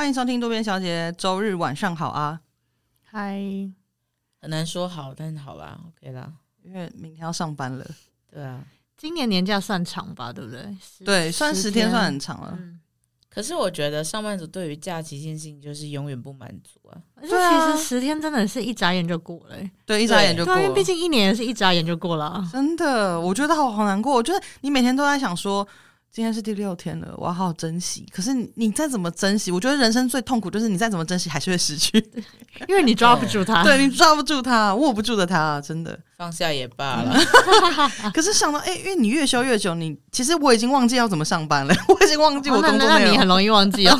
欢迎收听渡边小姐，周日晚上好啊！嗨，很难说好，但是好啦，OK 啦，因为明天要上班了。对啊，今年年假算长吧，对不对？对，算十天算很长了。嗯，可是我觉得上班族对于假期这件事情就是永远不满足啊。对啊，其实十天真的是一眨眼就过了，欸，对，一眨眼就过了。因为毕竟一年也是一眨眼就过了啊。真的，我觉得好好难过。我觉得你每天都在想说。今天是第六天了，我要好好珍惜。可是你，你再怎么珍惜，我觉得人生最痛苦就是你再怎么珍惜，还是会失去，因为你抓不住他。对，你抓不住他，握不住的他，真的放下也罢了。可是想到，哎、欸，因为你越休越久，你其实我已经忘记要怎么上班了，我已经忘记我工作内容。那你很容易忘记哦，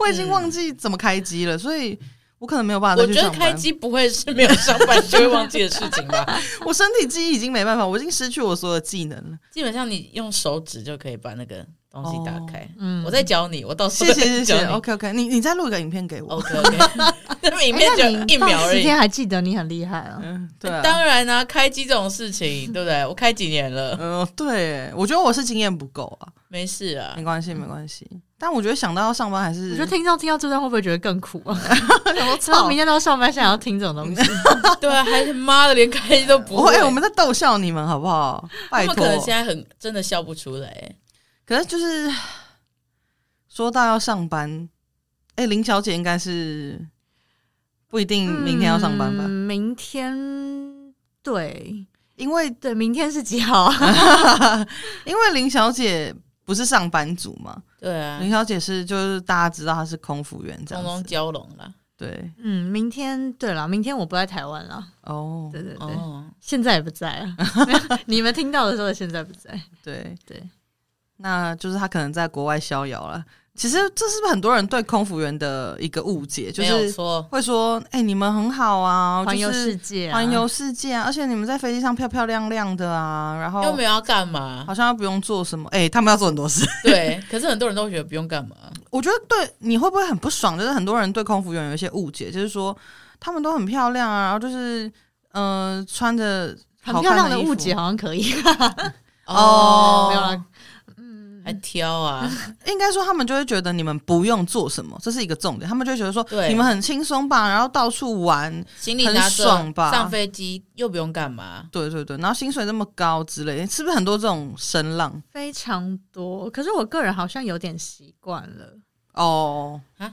我已经忘记怎么开机了，所以。我可能没有办法。我觉得开机不会是没有上班就会忘记的事情吧？我身体记忆已经没办法，我已经失去我所有的技能了。基本上你用手指就可以把那个东西打开。嗯，我在教你，我到时候谢谢谢谢。OK OK，你你再录一个影片给我。OK OK，那影片就一秒而已。时间还记得你很厉害啊。嗯，对。当然啊，开机这种事情，对不对？我开几年了。嗯，对，我觉得我是经验不够啊。没事啊，没关系没关系。但我觉得想到要上班还是，我觉得听到听到这段会不会觉得更苦啊？我操，明天都要上班，想要听这种东西，对啊，还是妈的连开都不会。哎，我们在逗笑你们好不好？拜托，可能现在很真的笑不出来。可是就是说到要上班，哎，林小姐应该是不一定明天要上班吧？嗯、明天对，因为对，明天是几号？因为林小姐。不是上班族嘛？对啊，林小姐是就是大家知道她是空服员这样子，空中蛟龙了。对，嗯，明天对了，明天我不在台湾了。哦，对对对，哦、现在也不在啊。你们听到的时候，现在不在。对对，那就是他可能在国外逍遥了。其实这是不是很多人对空服员的一个误解？就是会说：“哎、欸，你们很好啊，环游世界，环游世界啊！而且你们在飞机上漂漂亮亮的啊，然后又没有要干嘛，好像又不用做什么。哎、欸，他们要做很多事。对，可是很多人都会觉得不用干嘛。我觉得对，你会不会很不爽？就是很多人对空服员有一些误解，就是说他们都很漂亮啊，然后就是嗯、呃，穿着很漂亮的误解好像可以 哦，没有了。还挑啊，应该说他们就会觉得你们不用做什么，这是一个重点。他们就会觉得说，对你们很轻松吧，然后到处玩，行李很爽吧，上飞机又不用干嘛。对对对，然后薪水那么高之类，是不是很多这种声浪？非常多。可是我个人好像有点习惯了哦啊。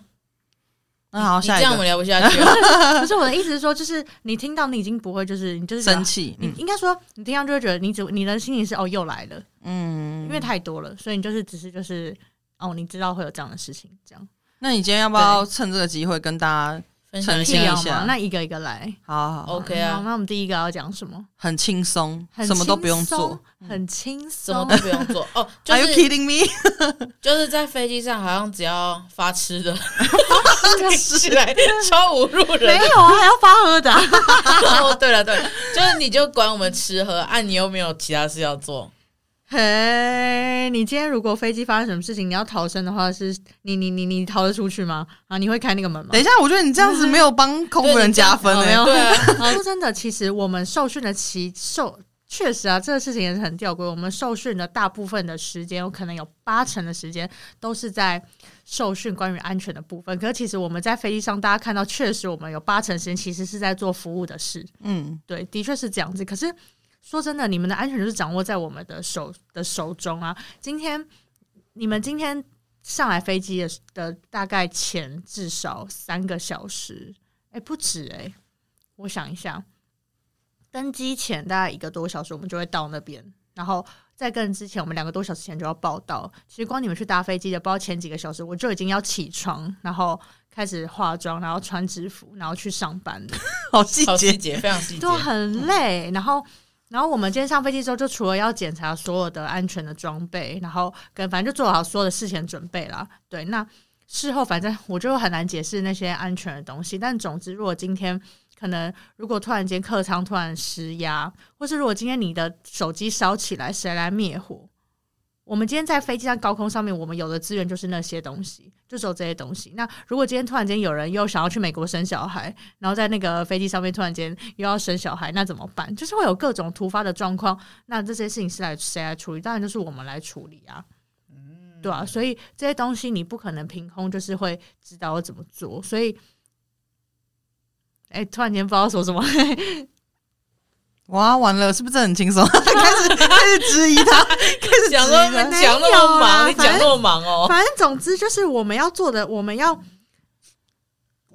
那好，下一个，这样我们聊不下去。可是我的意思是说，就是你听到你已经不会，就是你就是生气。你应该说，你听到就会觉得你只你的心情是哦，又来了。嗯，因为太多了，所以你就是只是就是哦，你知道会有这样的事情，这样。那你今天要不要趁这个机会跟大家？澄清一下，那一个一个来，好好，好，OK 啊。那我们第一个要讲什么？很轻松，什么都不用做，很轻松，什么都不用做。哦，就是 Are you kidding me？就是在飞机上，好像只要发吃的，起来超侮辱人。没有啊，还要发喝的。哦，对了对了，就是你就管我们吃喝，啊，你又没有其他事要做。嘿，hey, 你今天如果飞机发生什么事情，你要逃生的话，是你你你你逃得出去吗？啊，你会开那个门吗？等一下，我觉得你这样子没有帮空服人加分哎、欸。对，啊、说真的，其实我们受训的期受确实啊，这个事情也是很吊诡。我们受训的大部分的时间，有可能有八成的时间都是在受训关于安全的部分。可是其实我们在飞机上，大家看到，确实我们有八成时间其实是在做服务的事。嗯，对，的确是这样子。可是。说真的，你们的安全就是掌握在我们的手的手中啊！今天你们今天上来飞机的的大概前至少三个小时，哎，不止哎，我想一下，登机前大概一个多小时，我们就会到那边，然后在跟之前，我们两个多小时前就要报到。其实光你们去搭飞机的，不知道前几个小时，我就已经要起床，然后开始化妆，然后穿制服，然后去上班了。好细节，细节非常 细节，都很累，然后。然后我们今天上飞机之后，就除了要检查所有的安全的装备，然后跟反正就做好所有的事前准备啦。对，那事后反正我就很难解释那些安全的东西。但总之，如果今天可能，如果突然间客舱突然失压，或是如果今天你的手机烧起来，谁来灭火？我们今天在飞机上高空上面，我们有的资源就是那些东西，就只有这些东西。那如果今天突然间有人又想要去美国生小孩，然后在那个飞机上面突然间又要生小孩，那怎么办？就是会有各种突发的状况。那这些事情是来谁来处理？当然就是我们来处理啊。对啊，所以这些东西你不可能凭空就是会知道要怎么做，所以，哎、突然间不知道说什么。哇，完了，是不是很轻松？开始开始质疑他，开始讲说讲那么忙，你讲那么忙哦。反正总之就是我们要做的，我们要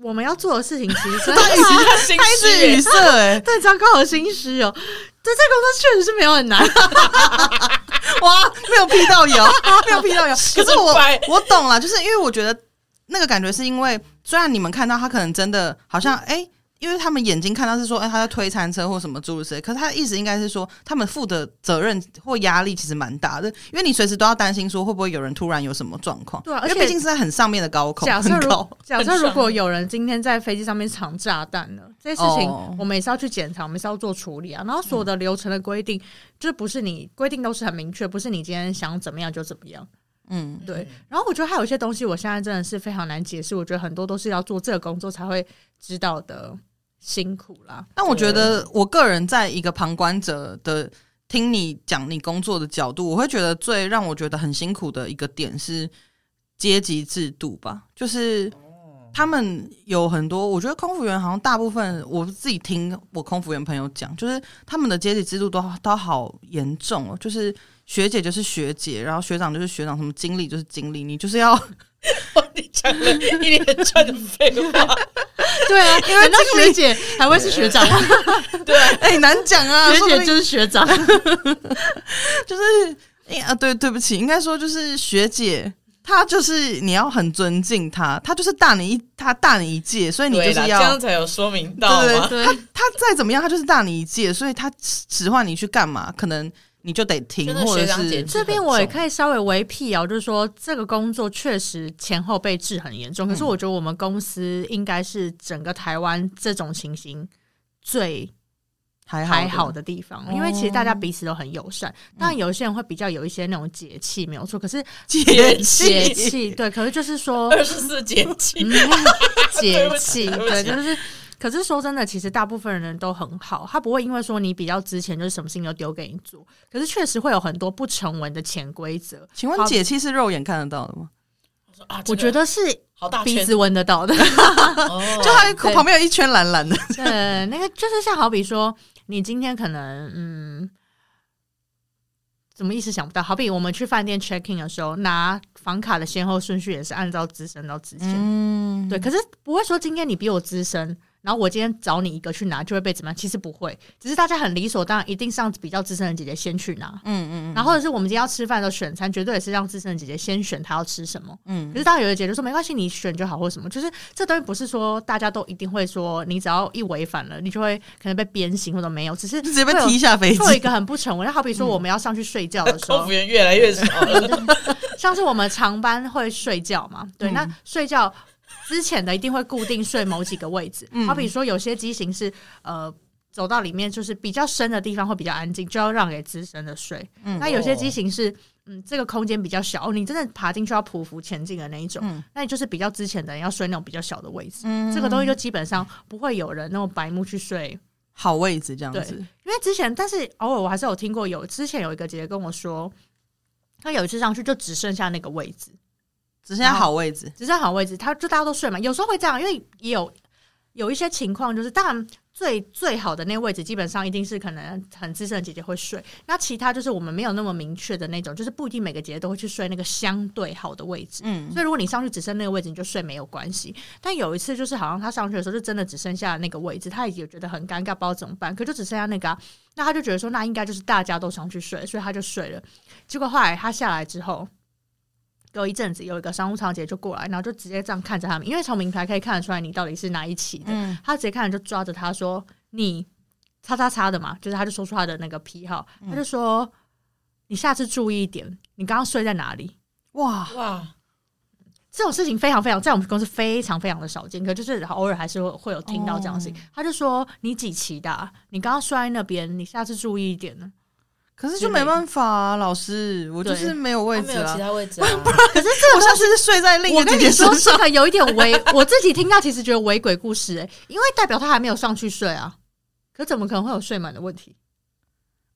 我们要做的事情，其实真的开始开始语塞，哎，对，糟糕，好心虚哦。对，这工作确实是没有很难。哇，没有劈到油，没有劈到油。可是我我懂了，就是因为我觉得那个感觉是因为，虽然你们看到他可能真的好像哎。因为他们眼睛看到是说，哎，他在推餐车或什么诸如此类，可是他的意思应该是说，他们负的责任或压力其实蛮大的，因为你随时都要担心说会不会有人突然有什么状况。对啊，而且毕竟是在很上面的高空。假设如高假设如果有人今天在飞机上面藏炸弹了，这些事情我们也是要去检查，我们是要做处理啊。然后所有的流程的规定，嗯、就不是你规定都是很明确，不是你今天想怎么样就怎么样。嗯，对。然后我觉得还有一些东西，我现在真的是非常难解释。我觉得很多都是要做这个工作才会知道的。辛苦啦，但我觉得我个人在一个旁观者的听你讲你工作的角度，我会觉得最让我觉得很辛苦的一个点是阶级制度吧，就是他们有很多，我觉得空服员好像大部分我自己听我空服员朋友讲，就是他们的阶级制度都都好严重哦，就是学姐就是学姐，然后学长就是学长，什么经理就是经理，你就是要。你讲了一连串的废话，对啊，因为那个学姐还会是学长吗？对，哎、欸，难讲啊，学姐就是学长，就是哎啊，对，对不起，应该说就是学姐，她就是你要很尊敬她，她就是大你一，她大你一届，所以你就是要这样才有说明到对，对，对，她她再怎么样，她就是大你一届，所以她使唤你去干嘛，可能。你就得停，或者是这边我也可以稍微微辟谣，就是说这个工作确实前后被制很严重，可是我觉得我们公司应该是整个台湾这种情形最还好的地方，因为其实大家彼此都很友善。当然有一些人会比较有一些那种节气没有错，可是节气。节气对，可是就是说二十四节气。节气 对，就是。可是说真的，其实大部分人都很好，他不会因为说你比较值钱，就是什么事情都丢给你做。可是确实会有很多不成文的潜规则。请问解气是肉眼看得到的吗？我说啊，我觉得是鼻子闻得到的，就它旁边有一圈蓝蓝的。对，那个就是像好比说，你今天可能嗯，怎么意思想不到？好比我们去饭店 check in 的时候，拿房卡的先后顺序也是按照资深到之前。嗯，对。可是不会说今天你比我资深。然后我今天找你一个去拿，就会被怎么样？其实不会，只是大家很理所当然，一定是让比较资深的姐姐先去拿。嗯嗯嗯。然后或者是我们今天要吃饭的时候选餐，绝对也是让资深的姐姐先选她要吃什么。嗯。可是当然有的姐姐说没关系，你选就好，或什么，就是这东西不是说大家都一定会说，你只要一违反了，你就会可能被鞭刑或者没有，只是直接被踢下飞机。做一个很不成文，就好比说我们要上去睡觉的时候，空服员越来越少了。像是我们长班会睡觉嘛？对，那睡觉。之前的一定会固定睡某几个位置，好比说有些机型是呃走到里面就是比较深的地方会比较安静，就要让给资深的睡。嗯，那有些机型是嗯这个空间比较小，你真的爬进去要匍匐前进的那一种，嗯，那你就是比较之前的人要睡那种比较小的位置。嗯，这个东西就基本上不会有人那种白目去睡好位置这样子。因为之前但是偶尔我还是有听过有之前有一个姐姐跟我说，她有一次上去就只剩下那个位置。只剩下好位置，只剩下好位置，他就大家都睡嘛。有时候会这样，因为也有有一些情况，就是当然最最好的那个位置，基本上一定是可能很资深的姐姐会睡。那其他就是我们没有那么明确的那种，就是不一定每个姐姐都会去睡那个相对好的位置。嗯，所以如果你上去只剩那个位置，你就睡没有关系。但有一次就是好像他上去的时候，就真的只剩下那个位置，他也觉得很尴尬，不知道怎么办。可就只剩下那个啊，那他就觉得说，那应该就是大家都上去睡，所以他就睡了。结果后来他下来之后。隔一阵子，有一个商务舱姐就过来，然后就直接这样看着他们，因为从名牌可以看得出来你到底是哪一期的。嗯、他直接看着就抓着他说：“你叉叉叉的嘛。”就是他就说出他的那个批号，嗯、他就说：“你下次注意一点，你刚刚睡在哪里？”哇哇！这种事情非常非常在我们公司非常非常的少见，可就是偶尔还是会会有听到这样的事情。哦、他就说：“你几期的、啊？你刚刚睡在那边，你下次注意一点呢。”可是就没办法啊，老师，我就是没有位置啊，没有其他位置啊。可是这我下次是睡在另一个姐姐身上。我跟你说，这个有一点违，我自己听到其实觉得违鬼故事哎，因为代表他还没有上去睡啊，可怎么可能会有睡满的问题？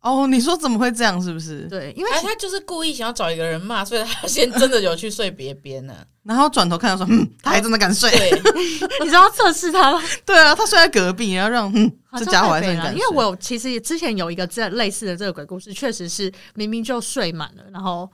哦，你说怎么会这样？是不是？对，因为他就是故意想要找一个人骂，所以他先真的有去睡别边呢。然后转头看到说，嗯，他还真的敢睡。对，你知道测试他吗？对啊，他睡在隔壁，然后让嗯，这家伙还真敢睡。因为我其实之前有一个这类似的这个鬼故事，确实是明明就睡满了，然后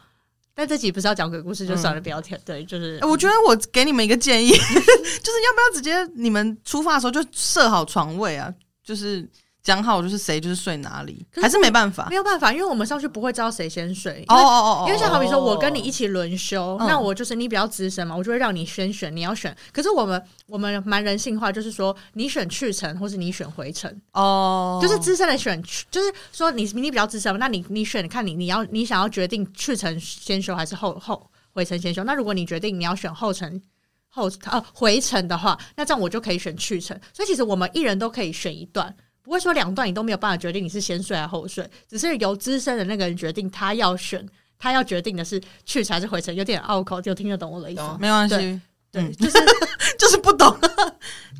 但这集不是要讲鬼故事，就算了，不要听。对，就是我觉得我给你们一个建议，就是要不要直接你们出发的时候就设好床位啊？就是。讲好就是谁就是睡哪里，还是没办法，没有办法，因为我们上去不会知道谁先睡。哦哦哦，因为像好比说我跟你一起轮休，那我就是你比较资深嘛，我就会让你先选，你要选。可是我们我们蛮人性化，就是说你选去程，或是你选回程。哦，就是资深的选，就是说你你比较资深嘛，那你你选看你你要你想要决定去程先休还是后后回程先休。那如果你决定你要选后程后呃回程的话，那这样我就可以选去程。所以其实我们一人都可以选一段。不会说两段你都没有办法决定你是先睡还是后睡，只是由资深的那个人决定，他要选，他要决定的是去程还是回程，有点拗口，就听得懂我的意思吗？没关系，对，就是 就是不懂。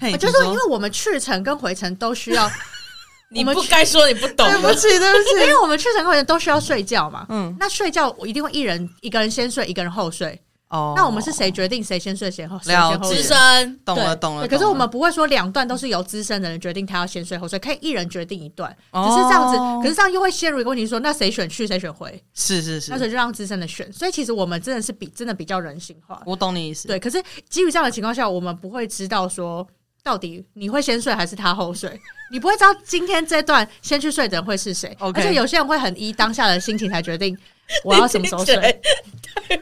我 就是说，因为我们去程跟回程都需要，你不该说你不懂，对不起，对不起，因为我们去程跟回程都需要睡觉嘛。嗯，那睡觉我一定会一人一个人先睡，一个人后睡。哦，那我们是谁决定谁先睡谁后谁先后睡？资深，懂了懂了。可是我们不会说两段都是由资深的人决定他要先睡后睡，可以一人决定一段，只是这样子。可是这样又会陷入一个问题，说那谁选去谁选回？是是是，那所以就让资深的选。所以其实我们真的是比真的比较人性化。我懂你意思。对，可是基于这样的情况下，我们不会知道说到底你会先睡还是他后睡，你不会知道今天这段先去睡的人会是谁。而且有些人会很依当下的心情才决定。我要什么时候睡？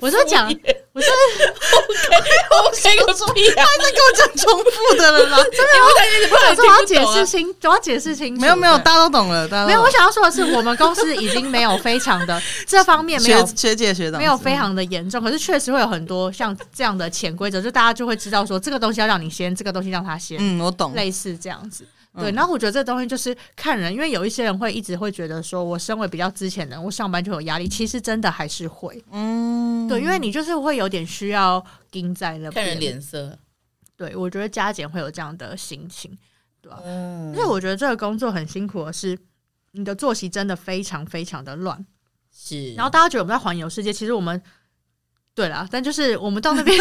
我说讲，我说 OK，OK 个屁啊！他在跟我讲重复的了吗？真的，我我说我要解释清，我要解释清楚。没有没有，大家都懂了。没有，我想要说的是，我们公司已经没有非常的 这方面没有学姐学长没有非常的严重，可是确实会有很多像这样的潜规则，就大家就会知道说这个东西要让你先，这个东西让他先。嗯，我懂，类似这样子。对，然后我觉得这东西就是看人，因为有一些人会一直会觉得说，我身为比较之前的人，我上班就有压力。其实真的还是会，嗯，对，因为你就是会有点需要盯在那边，看人脸色。对，我觉得加减会有这样的心情，对吧？嗯，因为我觉得这个工作很辛苦的是，你的作息真的非常非常的乱。是，然后大家觉得我们在环游世界，其实我们。对啦，但就是我们到那边，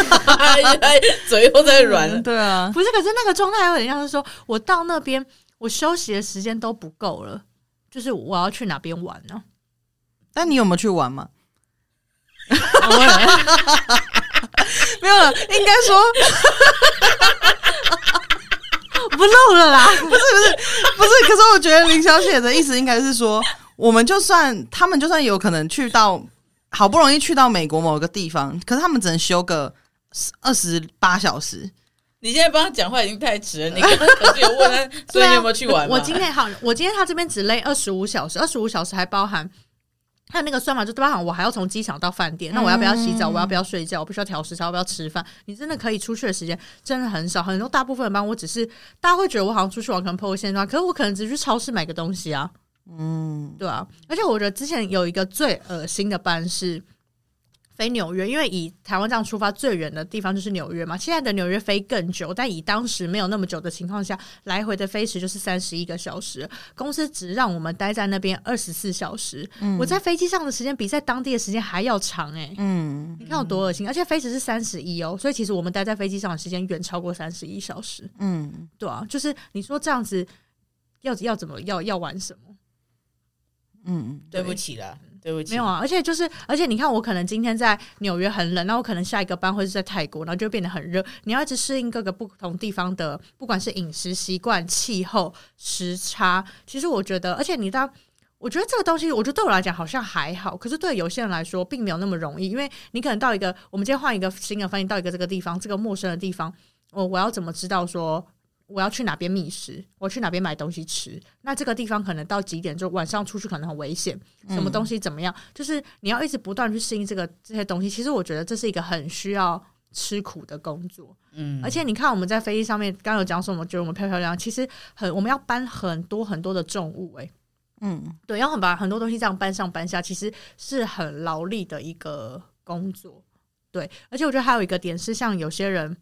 嘴又在软。对啊，不是，可是那个状态有点像是说，我到那边，我休息的时间都不够了，就是我要去哪边玩呢？但你有没有去玩吗？没有了，应该说 不漏了啦。不是不是不是，可是我觉得林小姐的意思应该是说，我们就算他们就算有可能去到。好不容易去到美国某个地方，可是他们只能休个二十八小时。你现在帮他讲话已经太迟了。你刚刚有问他，所以你有没有去玩？我今天好，我今天他这边只累二十五小时，二十五小时还包含他那个算法，就包含我还要从机场到饭店。那我要不要洗澡？我要不要睡觉？我必须要调时差，我要不要吃饭？你真的可以出去的时间真的很少，很多大部分人帮我只是大家会觉得我好像出去玩可能 po 个限动，可是我可能只是去超市买个东西啊。嗯，对啊，而且我觉得之前有一个最恶心的班是飞纽约，因为以台湾这样出发最远的地方就是纽约嘛。现在的纽约飞更久，但以当时没有那么久的情况下，来回的飞时就是三十一个小时。公司只让我们待在那边二十四小时。嗯，我在飞机上的时间比在当地的时间还要长哎。嗯，你看有多恶心，而且飞时是三十一哦，所以其实我们待在飞机上的时间远超过三十一小时。嗯，对啊，就是你说这样子要要怎么要要玩什么？嗯，对不起啦，对不起。没有啊，而且就是，而且你看，我可能今天在纽约很冷，那我可能下一个班会是在泰国，然后就变得很热。你要一直适应各个不同地方的，不管是饮食习惯、气候、时差。其实我觉得，而且你当我觉得这个东西，我觉得对我来讲好像还好，可是对有些人来说并没有那么容易，因为你可能到一个，我们今天换一个新的翻译，到一个这个地方，这个陌生的地方，我我要怎么知道说？我要去哪边觅食？我去哪边买东西吃？那这个地方可能到几点？就晚上出去可能很危险。什么东西怎么样？嗯、就是你要一直不断去适应这个这些东西。其实我觉得这是一个很需要吃苦的工作。嗯，而且你看我们在飞机上面，刚刚有讲说我们觉得我们漂漂亮亮，其实很我们要搬很多很多的重物、欸。诶，嗯，对，要很把很多东西这样搬上搬下，其实是很劳力的一个工作。对，而且我觉得还有一个点是，像有些人。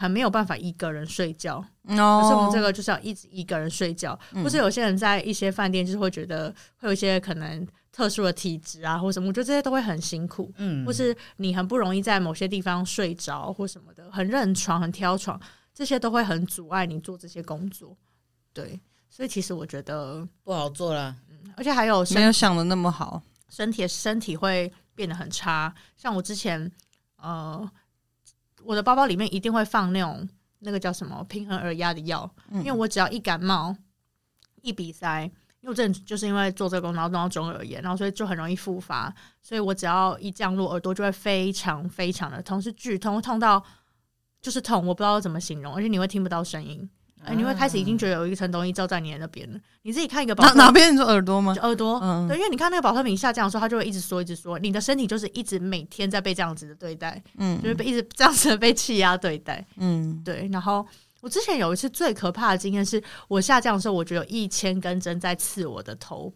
很没有办法一个人睡觉。哦，可是我们这个就是要一直一个人睡觉，或是有些人在一些饭店就是会觉得会有一些可能特殊的体质啊，或什么，我觉得这些都会很辛苦。嗯，或是你很不容易在某些地方睡着或什么的，很认床、很挑床，这些都会很阻碍你做这些工作。对，所以其实我觉得不好做了。嗯，而且还有没有想的那么好，身体身体会变得很差。像我之前呃。我的包包里面一定会放那种那个叫什么平衡耳压的药，嗯、因为我只要一感冒、一鼻塞，因为我真的就是因为做这个工，然后弄到中耳炎，然后所以就很容易复发，所以我只要一降落，耳朵就会非常非常的痛，是剧痛，痛到就是痛，我不知道怎么形容，而且你会听不到声音。哎，你会开始已经觉得有一层东西罩在你的那边了。你自己看一个保哪哪边？你说耳朵吗？耳朵，嗯，对，因为你看那个保特瓶下降的时候，它就会一直说，一直说，你的身体就是一直每天在被这样子的对待，嗯，就是被一直这样子的被气压对待，嗯，对。然后我之前有一次最可怕的经验是，我下降的时候，我觉得有一千根针在刺我的头。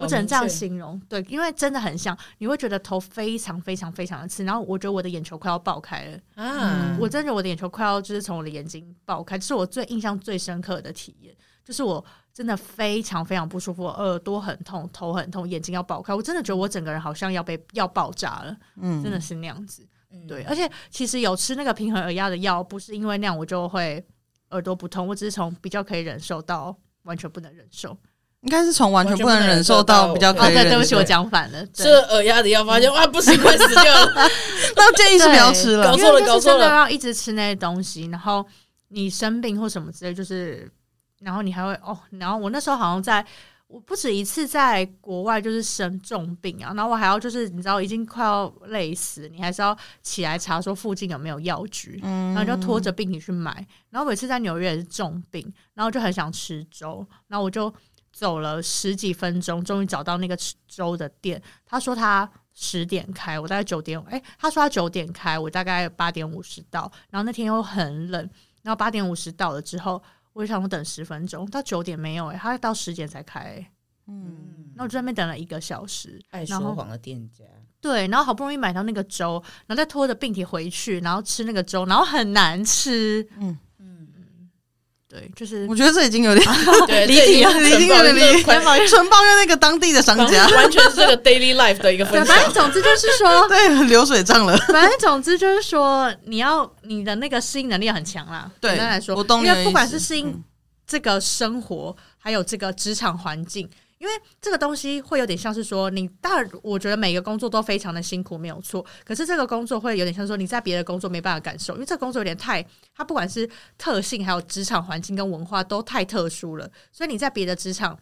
我只能这样形容，对，因为真的很像，你会觉得头非常非常非常的刺，然后我觉得我的眼球快要爆开了，啊，我真的觉得我的眼球快要就是从我的眼睛爆开，这是我最印象最深刻的体验，就是我真的非常非常不舒服，耳朵很痛，头很痛，眼睛要爆开，我真的觉得我整个人好像要被要爆炸了，嗯，真的是那样子，对，而且其实有吃那个平衡耳压的药，不是因为那样我就会耳朵不痛，我只是从比较可以忍受到完全不能忍受。应该是从完全不能忍受到比较可以忍受。对，对不起，我讲反了。这耳压的药，发现哇，不行，快死掉了。那建议是不要吃了，搞错了，搞错了。要一直吃那些东西，然后你生病或什么之类，就是，然后你还会哦，然后我那时候好像在，我不止一次在国外就是生重病啊，然后我还要就是你知道已经快要累死，你还是要起来查说附近有没有药局，然后就拖着病体去买。然后每次在纽约也是重病，然后就很想吃粥，然后我就。走了十几分钟，终于找到那个吃粥的店。他说他十点开，我大概九点。哎，他说他九点开，我大概八点五十到。然后那天又很冷，然后八点五十到了之后，我就想我等十分钟，到九点没有。哎，他到十点才开。嗯，那我就在那边等了一个小时。爱说谎的店家。对，然后好不容易买到那个粥，然后再拖着病体回去，然后吃那个粥，然后很难吃。嗯。对，就是我觉得这已经有点 离题了，已经有点离题，纯抱怨那个当地的商家，完全是这个 daily life 的一个分享。反正总之就是说，对，流水账了。反正总之就是说，你要你的那个适应能力很强啦。对，简单来说，我懂，因为不管是适应这个生活，还有这个职场环境。因为这个东西会有点像是说，你当然我觉得每个工作都非常的辛苦，没有错。可是这个工作会有点像说，你在别的工作没办法感受，因为这个工作有点太，它不管是特性，还有职场环境跟文化都太特殊了，所以你在别的职场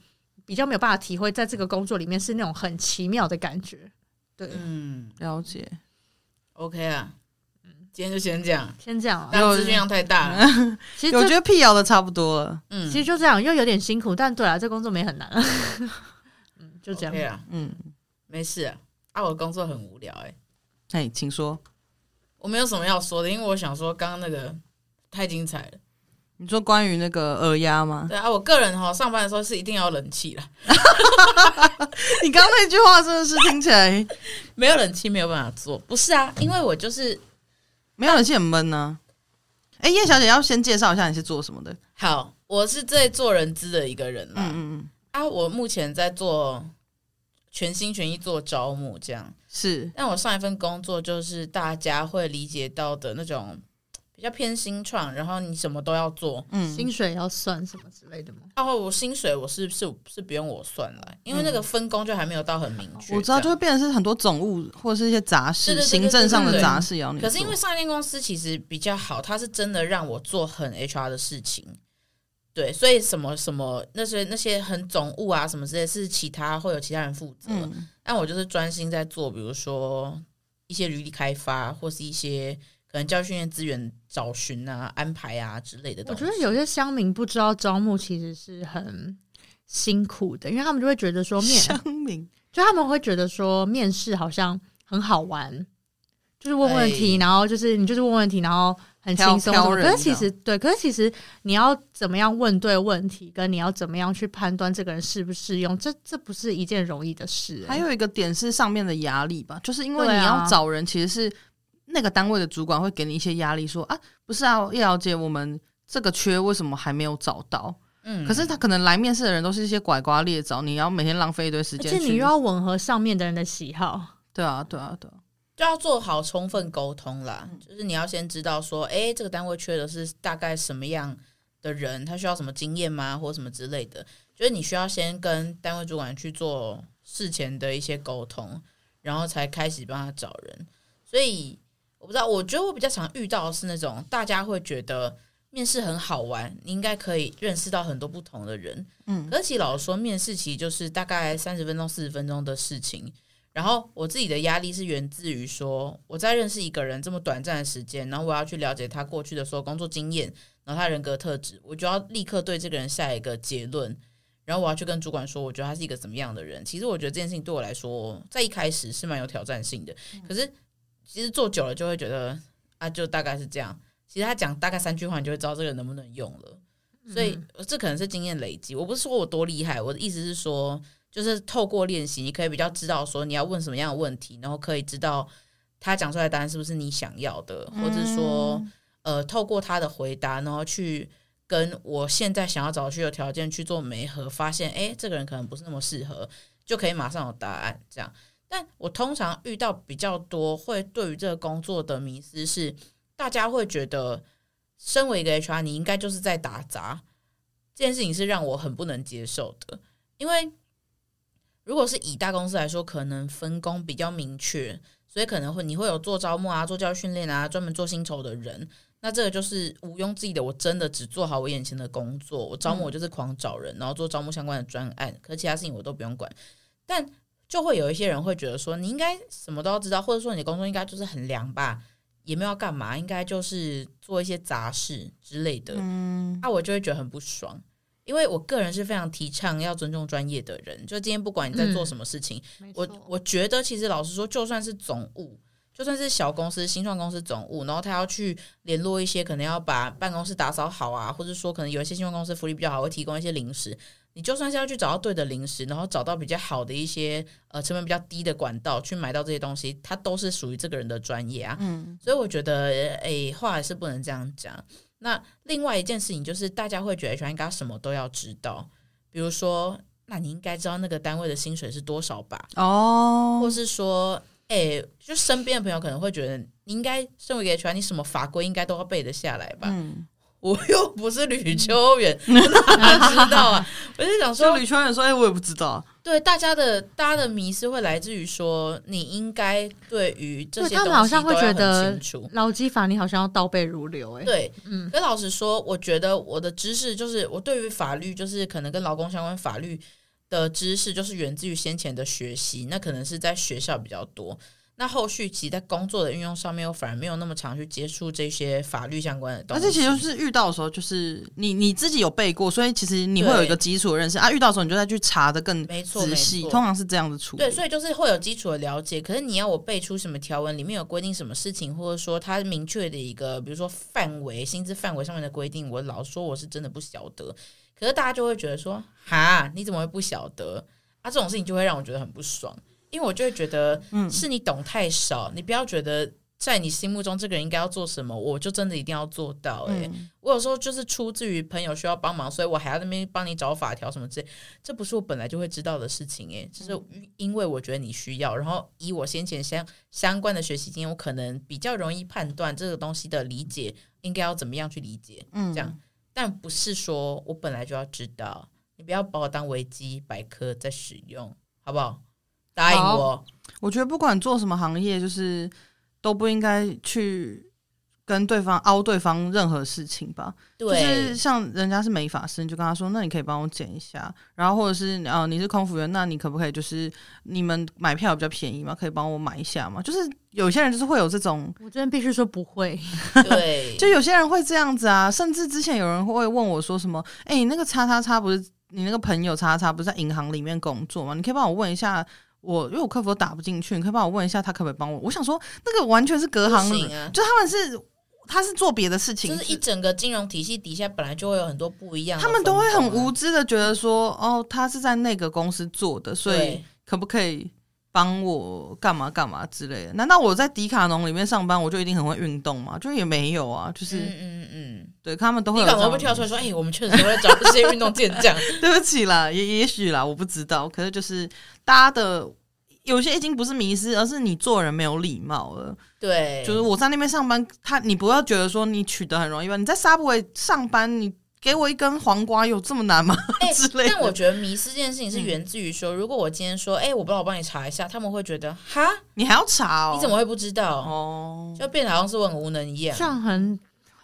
比较没有办法体会，在这个工作里面是那种很奇妙的感觉。对，嗯，了解。OK 啊。今天就先这样，先这样，但资讯量太大了。其实我觉得辟谣的差不多了。嗯，其实就这样，又有点辛苦，但对啊，这工作没很难。嗯，就这样。对啊，嗯，没事啊。啊，我工作很无聊哎。哎，请说。我没有什么要说的，因为我想说刚刚那个太精彩了。你说关于那个耳压吗？对啊，我个人哈上班的时候是一定要冷气的。你刚刚那句话真的是听起来没有冷气没有办法做。不是啊，因为我就是。没有冷气很闷呢。哎，叶小姐要先介绍一下你是做什么的。好，我是在做人资的一个人啦。嗯嗯嗯。啊，我目前在做全心全意做招募，这样是。但我上一份工作就是大家会理解到的那种。比较偏新创，然后你什么都要做，嗯，薪水要算什么之类的吗？然后我薪水我是是是不用我算了，因为那个分工就还没有到很明确。我知道就会变成是很多总务或者是一些杂事，行政上的杂事要你。可是因为上一间公司其实比较好，它是真的让我做很 HR 的事情，对，所以什么什么那些那些很总务啊什么之类是其他会有其他人负责，嗯，但我就是专心在做，比如说一些履历开发或是一些。可能教训练资源找寻啊、安排啊之类的东西。我觉得有些乡民不知道招募其实是很辛苦的，因为他们就会觉得说面乡民，就他们会觉得说面试好像很好玩，就是问问题，然后就是你就是问问题，然后很轻松。可是其实对，可是其实你要怎么样问对问题，跟你要怎么样去判断这个人适不适用，这这不是一件容易的事欸。还有一个点是上面的压力吧，就是因为你要找人，其实是。那个单位的主管会给你一些压力，说啊，不是啊，叶小姐，我们这个缺为什么还没有找到？嗯，可是他可能来面试的人都是一些拐瓜裂枣，你要每天浪费一堆时间，而且你又要吻合上面的人的喜好。对啊，对啊，对啊，就要做好充分沟通啦。嗯、就是你要先知道说，哎，这个单位缺的是大概什么样的人，他需要什么经验吗，或什么之类的。就是你需要先跟单位主管去做事前的一些沟通，然后才开始帮他找人。所以我不知道，我觉得我比较常遇到的是那种大家会觉得面试很好玩，你应该可以认识到很多不同的人。嗯，而且老实说，面试其实就是大概三十分钟、四十分钟的事情。然后我自己的压力是源自于说，我在认识一个人这么短暂的时间，然后我要去了解他过去的所有工作经验，然后他人格特质，我就要立刻对这个人下一个结论。然后我要去跟主管说，我觉得他是一个怎么样的人。其实我觉得这件事情对我来说，在一开始是蛮有挑战性的。可是其实做久了就会觉得啊，就大概是这样。其实他讲大概三句话，你就会知道这个能不能用了。所以这可能是经验累积。我不是说我多厉害，我的意思是说，就是透过练习，你可以比较知道说你要问什么样的问题，然后可以知道他讲出来的答案是不是你想要的，或者是说呃，透过他的回答，然后去。跟我现在想要找需求条件去做媒合，发现诶，这个人可能不是那么适合，就可以马上有答案。这样，但我通常遇到比较多会对于这个工作的迷思是，大家会觉得，身为一个 HR，你应该就是在打杂，这件事情是让我很不能接受的。因为如果是以大公司来说，可能分工比较明确，所以可能会你会有做招募啊、做教育训练啊、专门做薪酬的人。那这个就是毋庸置疑的，我真的只做好我眼前的工作。我招募我就是狂找人，然后做招募相关的专案，可其他事情我都不用管。但就会有一些人会觉得说，你应该什么都要知道，或者说你的工作应该就是很凉吧，也没有要干嘛，应该就是做一些杂事之类的。嗯，那、啊、我就会觉得很不爽，因为我个人是非常提倡要尊重专业的人。就今天不管你在做什么事情，嗯、我我觉得其实老实说，就算是总务。就算是小公司、新创公司总务，然后他要去联络一些可能要把办公室打扫好啊，或者说可能有一些新创公司福利比较好，会提供一些零食。你就算是要去找到对的零食，然后找到比较好的一些呃成本比较低的管道去买到这些东西，它都是属于这个人的专业啊。嗯，所以我觉得，诶，话还是不能这样讲。那另外一件事情就是，大家会觉得 HR 应该什么都要知道，比如说，那你应该知道那个单位的薪水是多少吧？哦，或是说。哎、欸，就身边的朋友可能会觉得，你应该身为一个 HR，你什么法规应该都要背得下来吧？嗯，我又不是吕秋远，哪、嗯、知道啊？我就想说，吕秋远说，哎、欸，我也不知道。对，大家的大家的迷思会来自于说，你应该对于这些东西他们好像会觉得劳基法你好像要倒背如流、欸。哎，对，嗯。跟老实说，我觉得我的知识就是，我对于法律就是可能跟劳工相关法律。的知识就是源自于先前的学习，那可能是在学校比较多。那后续其实在工作的运用上面，我反而没有那么常去接触这些法律相关的东西。而且其实就是遇到的时候，就是你你自己有背过，所以其实你会有一个基础的认识啊。遇到的时候，你就再去查的更仔细。通常是这样子处理。对，所以就是会有基础的了解。可是你要我背出什么条文里面有规定什么事情，或者说它明确的一个，比如说范围、薪资范围上面的规定，我老说我是真的不晓得。可是大家就会觉得说，哈，你怎么会不晓得？啊，这种事情就会让我觉得很不爽，因为我就会觉得，嗯，是你懂太少。你不要觉得在你心目中这个人应该要做什么，我就真的一定要做到。欸。诶、嗯，我有时候就是出自于朋友需要帮忙，所以我还要那边帮你找法条什么之类，这不是我本来就会知道的事情。哎，就是因为我觉得你需要，然后以我先前相相关的学习经验，我可能比较容易判断这个东西的理解应该要怎么样去理解。嗯，这样。但不是说我本来就要知道，你不要把我当维基百科在使用，好不好？答应我。我觉得不管做什么行业，就是都不应该去。跟对方凹对方任何事情吧，对，就是像人家是美发师，你就跟他说，那你可以帮我剪一下，然后或者是呃你是空服员，那你可不可以就是你们买票比较便宜嘛，可以帮我买一下嘛？就是有些人就是会有这种，我真的必须说不会，对，就有些人会这样子啊，甚至之前有人会问我说什么，哎、欸，你那个叉叉叉不是你那个朋友叉叉不是在银行里面工作吗？你可以帮我问一下我，因为我客服都打不进去，你可以帮我问一下他可不可以帮我？我想说那个完全是隔行，啊、就他们是。他是做别的事情，就是一整个金融体系底下本来就会有很多不一样的。他们都会很无知的觉得说，哦，他是在那个公司做的，所以可不可以帮我干嘛干嘛之类的。难道我在迪卡侬里面上班，我就一定很会运动吗？就也没有啊，就是嗯嗯嗯，对他们都会有。迪卡侬会跳出来说：“哎、欸，我们确实会找这些运动健将。”对不起啦，也也许啦，我不知道。可是就是大家的有些已经不是迷失，而是你做人没有礼貌了。对，就是我在那边上班，他你不要觉得说你取得很容易吧？你在 Subway 上班，你。给我一根黄瓜，有这么难吗？欸、之类的。但我觉得迷失这件事情是源自于说，嗯、如果我今天说，哎、欸，我不知道，我帮你查一下，他们会觉得，哈，你还要查哦？你怎么会不知道？哦，就变得好像是我很无能一样。这样很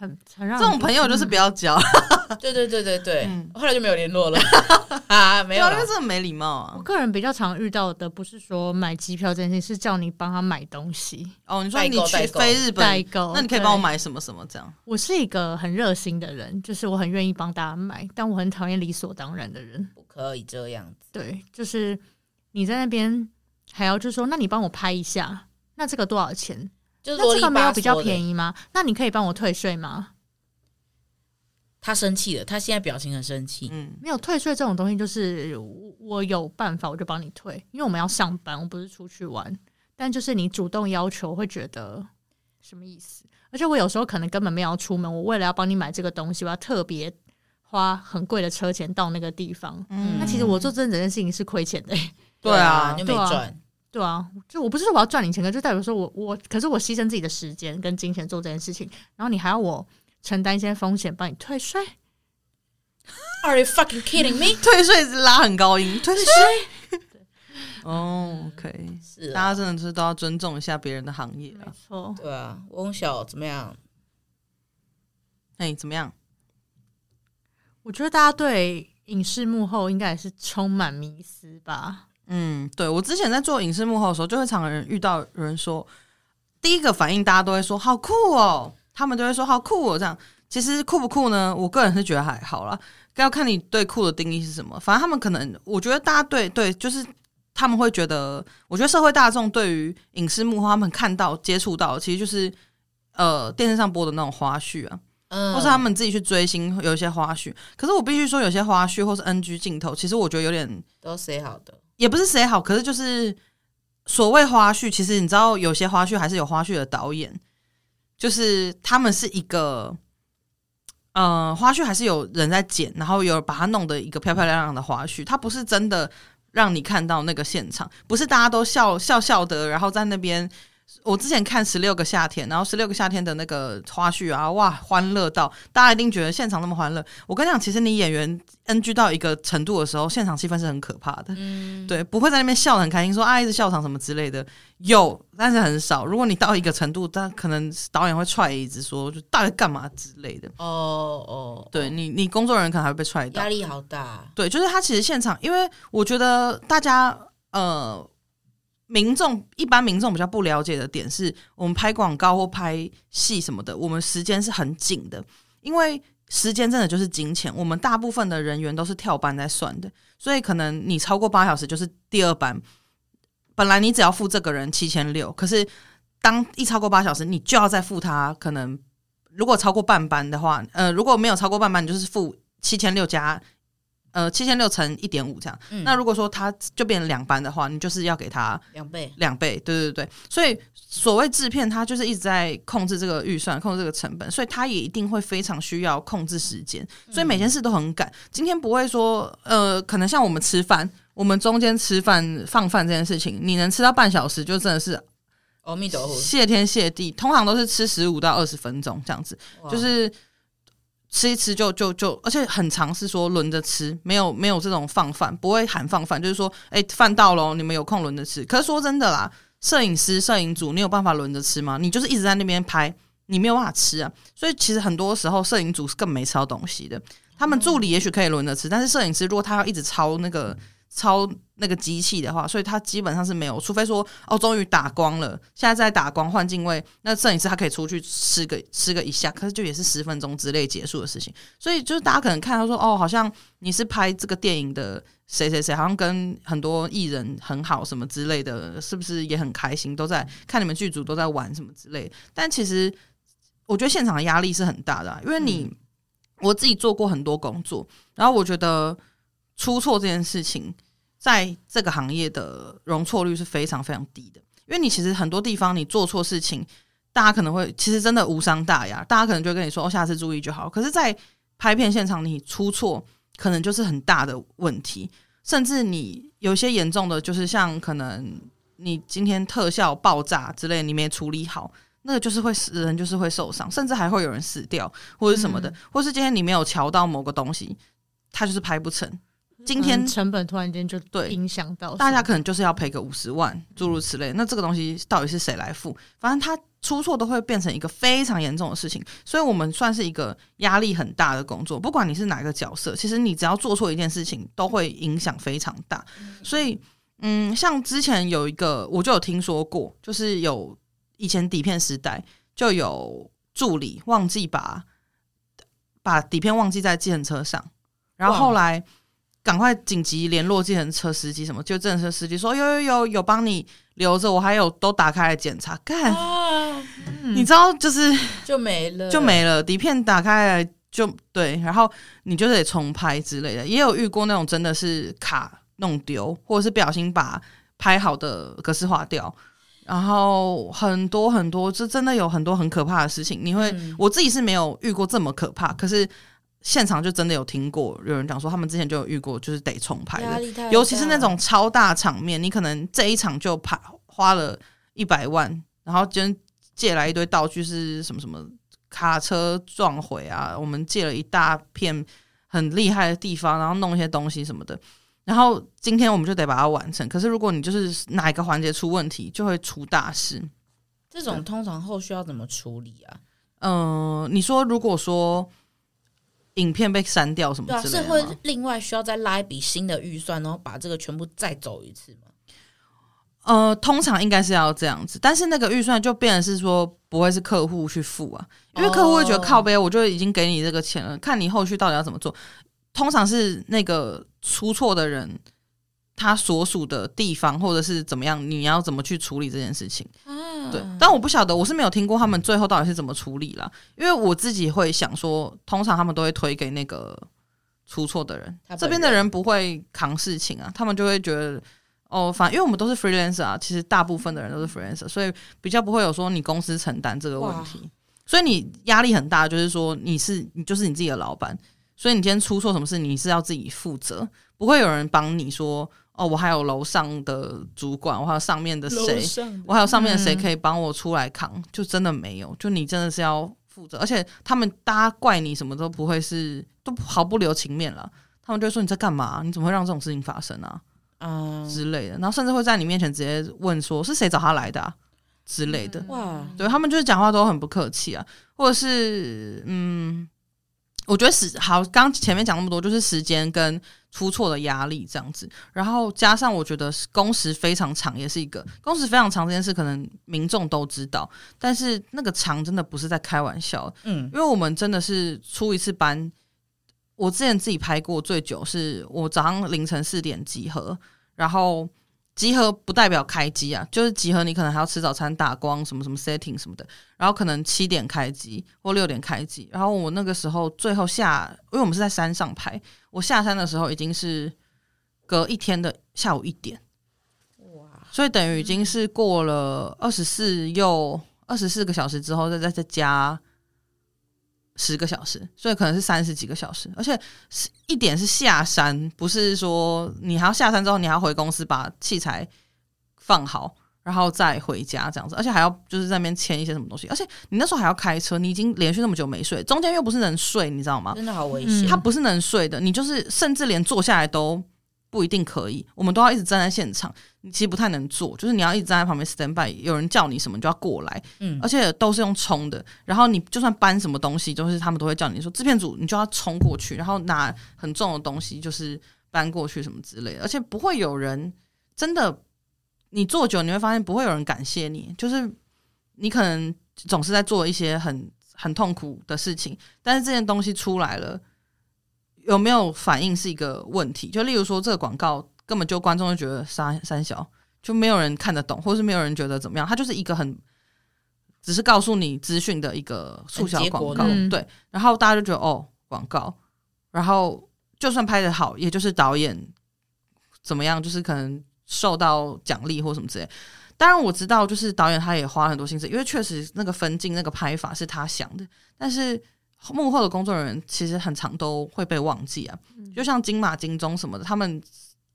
很很让这种朋友就是不要交。对对对对对，嗯、后来就没有联络了 啊，没有，因为这么没礼貌啊。我个人比较常遇到的不是说买机票这件事，是叫你帮他买东西。哦，你说你去飞日本代购，那你可以帮我买什么什么这样？我是一个很热心的人，就是我很愿意帮大家买，但我很讨厌理所当然的人。不可以这样子。对，就是你在那边还要就说，那你帮我拍一下，那这个多少钱？就是那这个没有比较便宜吗？那你可以帮我退税吗？他生气了，他现在表情很生气。嗯，没有退税这种东西，就是我有办法，我就帮你退，因为我们要上班，我不是出去玩。但就是你主动要求，会觉得什么意思？而且我有时候可能根本没有要出门，我为了要帮你买这个东西，我要特别花很贵的车钱到那个地方。嗯，那其实我做这整件事情是亏钱的。对啊，你又没赚。对啊，就我不是说我要赚你钱，可就代表说我我，可是我牺牲自己的时间跟金钱做这件事情，然后你还要我。承担一些风险，帮你退税。Are you fucking kidding me？退税是拉很高音，退税。哦，OK，是大家真的是都要尊重一下别人的行业啊。没错，对啊，翁小怎么样？哎，怎么样？我觉得大家对影视幕后应该也是充满迷思吧。嗯，对，我之前在做影视幕后的时候，就会常人遇到有人说，第一个反应大家都会说好酷哦。他们就会说好酷哦，这样其实酷不酷呢？我个人是觉得还好啦，要看你对酷的定义是什么。反正他们可能，我觉得大家对对，就是他们会觉得，我觉得社会大众对于影视幕后，他们看到接触到，其实就是呃电视上播的那种花絮啊，嗯，或是他们自己去追星有一些花絮。可是我必须说，有些花絮或是 NG 镜头，其实我觉得有点都谁好的，也不是谁好，可是就是所谓花絮，其实你知道，有些花絮还是有花絮的导演。就是他们是一个，呃，花絮还是有人在剪，然后有把它弄得一个漂漂亮亮的花絮，它不是真的让你看到那个现场，不是大家都笑笑笑的，然后在那边。我之前看《十六个夏天》，然后《十六个夏天》的那个花絮啊，哇，欢乐到大家一定觉得现场那么欢乐。我跟你讲，其实你演员 NG 到一个程度的时候，现场气氛是很可怕的。嗯，对，不会在那边笑得很开心，说啊一直笑场什么之类的，有，但是很少。如果你到一个程度，他可能导演会踹椅子，说就大概干嘛之类的。哦哦，对你，你工作人员可能还会被踹到，压力好大。对，就是他其实现场，因为我觉得大家呃。民众一般民众比较不了解的点是，我们拍广告或拍戏什么的，我们时间是很紧的，因为时间真的就是金钱。我们大部分的人员都是跳班在算的，所以可能你超过八小时就是第二班。本来你只要付这个人七千六，可是当一超过八小时，你就要再付他。可能如果超过半班的话，呃，如果没有超过半班，你就是付七千六加。呃，七千六乘一点五这样，嗯、那如果说它就变成两班的话，你就是要给他两倍，两倍，对对对。所以所谓制片，他就是一直在控制这个预算，控制这个成本，所以他也一定会非常需要控制时间，所以每件事都很赶。今天不会说，呃，可能像我们吃饭，我们中间吃饭放饭这件事情，你能吃到半小时，就真的是阿弥陀佛，谢天谢地。通常都是吃十五到二十分钟这样子，就是。吃一吃就就就，而且很常是说轮着吃，没有没有这种放饭，不会喊放饭，就是说，哎，饭到了，你们有空轮着吃。可是说真的啦，摄影师、摄影组，你有办法轮着吃吗？你就是一直在那边拍，你没有办法吃啊。所以其实很多时候，摄影组是更没吃到东西的。他们助理也许可以轮着吃，但是摄影师如果他要一直抄那个。超那个机器的话，所以它基本上是没有，除非说哦，终于打光了，现在在打光换镜位，那摄影师他可以出去吃个吃个一下，可是就也是十分钟之内结束的事情。所以就是大家可能看到说哦，好像你是拍这个电影的谁谁谁，好像跟很多艺人很好什么之类的，是不是也很开心？都在看你们剧组都在玩什么之类的。但其实我觉得现场的压力是很大的啊，因为你我自己做过很多工作，然后我觉得出错这件事情。在这个行业的容错率是非常非常低的，因为你其实很多地方你做错事情，大家可能会其实真的无伤大雅，大家可能就跟你说哦，下次注意就好。可是，在拍片现场你出错，可能就是很大的问题，甚至你有些严重的，就是像可能你今天特效爆炸之类，你没处理好。那个就是会死人，就是会受伤，甚至还会有人死掉，或者什么的，嗯、或是今天你没有瞧到某个东西，它就是拍不成。今天成本突然间就对影响到，大家可能就是要赔个五十万，诸如此类。那这个东西到底是谁来付？反正他出错都会变成一个非常严重的事情，所以我们算是一个压力很大的工作。不管你是哪个角色，其实你只要做错一件事情，都会影响非常大。所以，嗯，像之前有一个，我就有听说过，就是有。以前底片时代就有助理忘记把把底片忘记在计程车上，然后后来赶快紧急联络计程车司机，什么就计程车司机说有有有有帮你留着，我还有都打开来检查，干，啊嗯、你知道就是就没了就没了，底片打开来就对，然后你就得重拍之类的，也有遇过那种真的是卡弄丢，或者是不小心把拍好的格式化掉。然后很多很多，这真的有很多很可怕的事情。你会，嗯、我自己是没有遇过这么可怕，可是现场就真的有听过有人讲说，他们之前就有遇过，就是得重拍的，尤其是那种超大场面，你可能这一场就拍花了一百万，然后就借来一堆道具是什么什么卡车撞毁啊，我们借了一大片很厉害的地方，然后弄一些东西什么的。然后今天我们就得把它完成。可是如果你就是哪一个环节出问题，就会出大事。这种通常后续要怎么处理啊？嗯、呃，你说如果说影片被删掉什么之类的，是会另外需要再拉一笔新的预算，然后把这个全部再走一次吗？呃，通常应该是要这样子，但是那个预算就变成是说不会是客户去付啊，因为客户会觉得靠背，我就已经给你这个钱了，看你后续到底要怎么做。通常是那个出错的人，他所属的地方或者是怎么样，你要怎么去处理这件事情？啊、对，但我不晓得，我是没有听过他们最后到底是怎么处理啦。因为我自己会想说，通常他们都会推给那个出错的人，这边的人不会扛事情啊，他们就会觉得哦，反正因为我们都是 freelancer 啊，其实大部分的人都是 freelancer，所以比较不会有说你公司承担这个问题，所以你压力很大，就是说你是你就是你自己的老板。所以你今天出错什么事，你是要自己负责，不会有人帮你说哦，我还有楼上的主管，我还有上面的谁，我还有上面的谁可以帮我出来扛，嗯、就真的没有，就你真的是要负责，而且他们大家怪你什么都不会是，都毫不留情面了，他们就说你在干嘛？你怎么会让这种事情发生啊？嗯之类的，然后甚至会在你面前直接问说是谁找他来的啊？之类的，哇，对他们就是讲话都很不客气啊，或者是嗯。我觉得时好，刚前面讲那么多，就是时间跟出错的压力这样子，然后加上我觉得工时非常长，也是一个工时非常长这件事，可能民众都知道，但是那个长真的不是在开玩笑，嗯，因为我们真的是出一次班，我之前自己拍过最久是我早上凌晨四点集合，然后。集合不代表开机啊，就是集合你可能还要吃早餐、打光什么什么 setting 什么的，然后可能七点开机或六点开机，然后我那个时候最后下，因为我们是在山上拍，我下山的时候已经是隔一天的下午一点，哇，所以等于已经是过了二十四又二十四个小时之后，再再再加。十个小时，所以可能是三十几个小时，而且是一点是下山，不是说你还要下山之后，你还要回公司把器材放好，然后再回家这样子，而且还要就是在那边签一些什么东西，而且你那时候还要开车，你已经连续那么久没睡，中间又不是能睡，你知道吗？真的好危险，它不是能睡的，你就是甚至连坐下来都。不一定可以，我们都要一直站在现场，你其实不太能做，就是你要一直站在旁边 stand by，有人叫你什么你就要过来，嗯，而且都是用冲的，然后你就算搬什么东西，就是他们都会叫你说制片组，你就要冲过去，然后拿很重的东西就是搬过去什么之类的，而且不会有人真的，你做久你会发现不会有人感谢你，就是你可能总是在做一些很很痛苦的事情，但是这件东西出来了。有没有反应是一个问题，就例如说这个广告根本就观众就觉得三三小，就没有人看得懂，或是没有人觉得怎么样，它就是一个很只是告诉你资讯的一个促销广告，对，然后大家就觉得哦广告，然后就算拍得好，也就是导演怎么样，就是可能受到奖励或什么之类。当然我知道，就是导演他也花了很多心思，因为确实那个分镜、那个拍法是他想的。但是幕后的工作人员其实很常都会被忘记啊，就像金马、金钟什么的，他们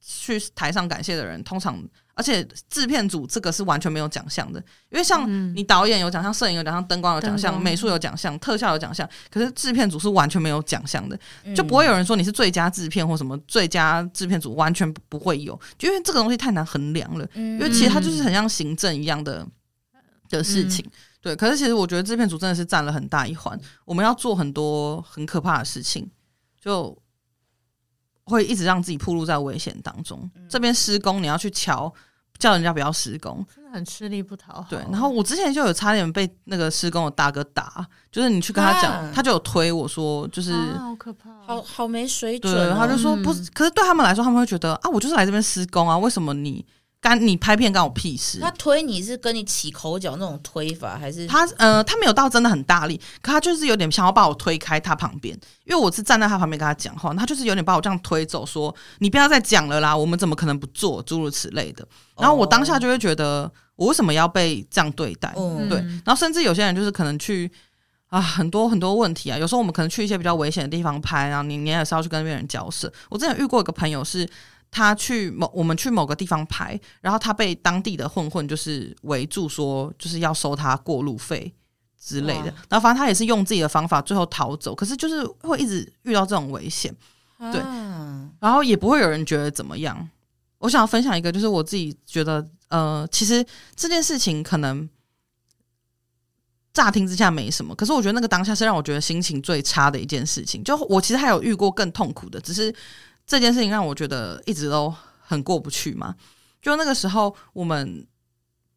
去台上感谢的人，通常。而且制片组这个是完全没有奖项的，因为像你导演有奖项，摄影有奖项，灯光有奖项，美术有奖项，特效有奖项，可是制片组是完全没有奖项的，就不会有人说你是最佳制片或什么最佳制片组，完全不会有，就因为这个东西太难衡量了，因为其实它就是很像行政一样的的事情，对。可是其实我觉得制片组真的是占了很大一环，我们要做很多很可怕的事情，就。会一直让自己暴露在危险当中。这边施工，你要去瞧。叫人家不要施工，真的很吃力不讨好。对，然后我之前就有差点被那个施工的大哥打，就是你去跟他讲，啊、他就有推我说，就是、啊、好可怕，好好没水准、哦。对，他就说不是，可是对他们来说，他们会觉得啊，我就是来这边施工啊，为什么你？干你拍片干我屁事？他推你是跟你起口角那种推法，还是他呃他没有到真的很大力，可他就是有点想要把我推开他旁边，因为我是站在他旁边跟他讲话，他就是有点把我这样推走，说你不要再讲了啦，我们怎么可能不做诸如此类的。然后我当下就会觉得我为什么要被这样对待？哦、对，然后甚至有些人就是可能去啊很多很多问题啊，有时候我们可能去一些比较危险的地方拍，然后你你也是要去跟别人交涉。我之前遇过一个朋友是。他去某我们去某个地方拍，然后他被当地的混混就是围住，说就是要收他过路费之类的。然后反正他也是用自己的方法最后逃走，可是就是会一直遇到这种危险，对。然后也不会有人觉得怎么样。我想要分享一个，就是我自己觉得，呃，其实这件事情可能乍听之下没什么，可是我觉得那个当下是让我觉得心情最差的一件事情。就我其实还有遇过更痛苦的，只是。这件事情让我觉得一直都很过不去嘛。就那个时候，我们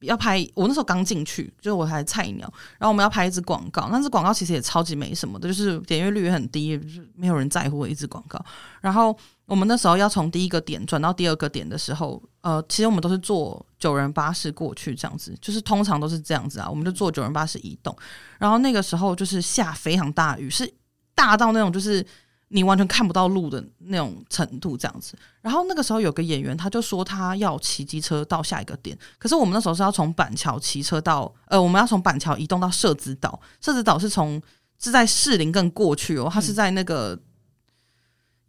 要拍，我那时候刚进去，就是我还菜鸟，然后我们要拍一支广告，那支广告其实也超级没什么的，就是点阅率也很低，就是没有人在乎的一支广告。然后我们那时候要从第一个点转到第二个点的时候，呃，其实我们都是坐九人巴士过去，这样子，就是通常都是这样子啊，我们就坐九人巴士移动。然后那个时候就是下非常大雨，是大到那种就是。你完全看不到路的那种程度，这样子。然后那个时候有个演员，他就说他要骑机车到下一个点。可是我们那时候是要从板桥骑车到，呃，我们要从板桥移动到社子岛。社子岛是从是在士林更过去哦，他是在那个。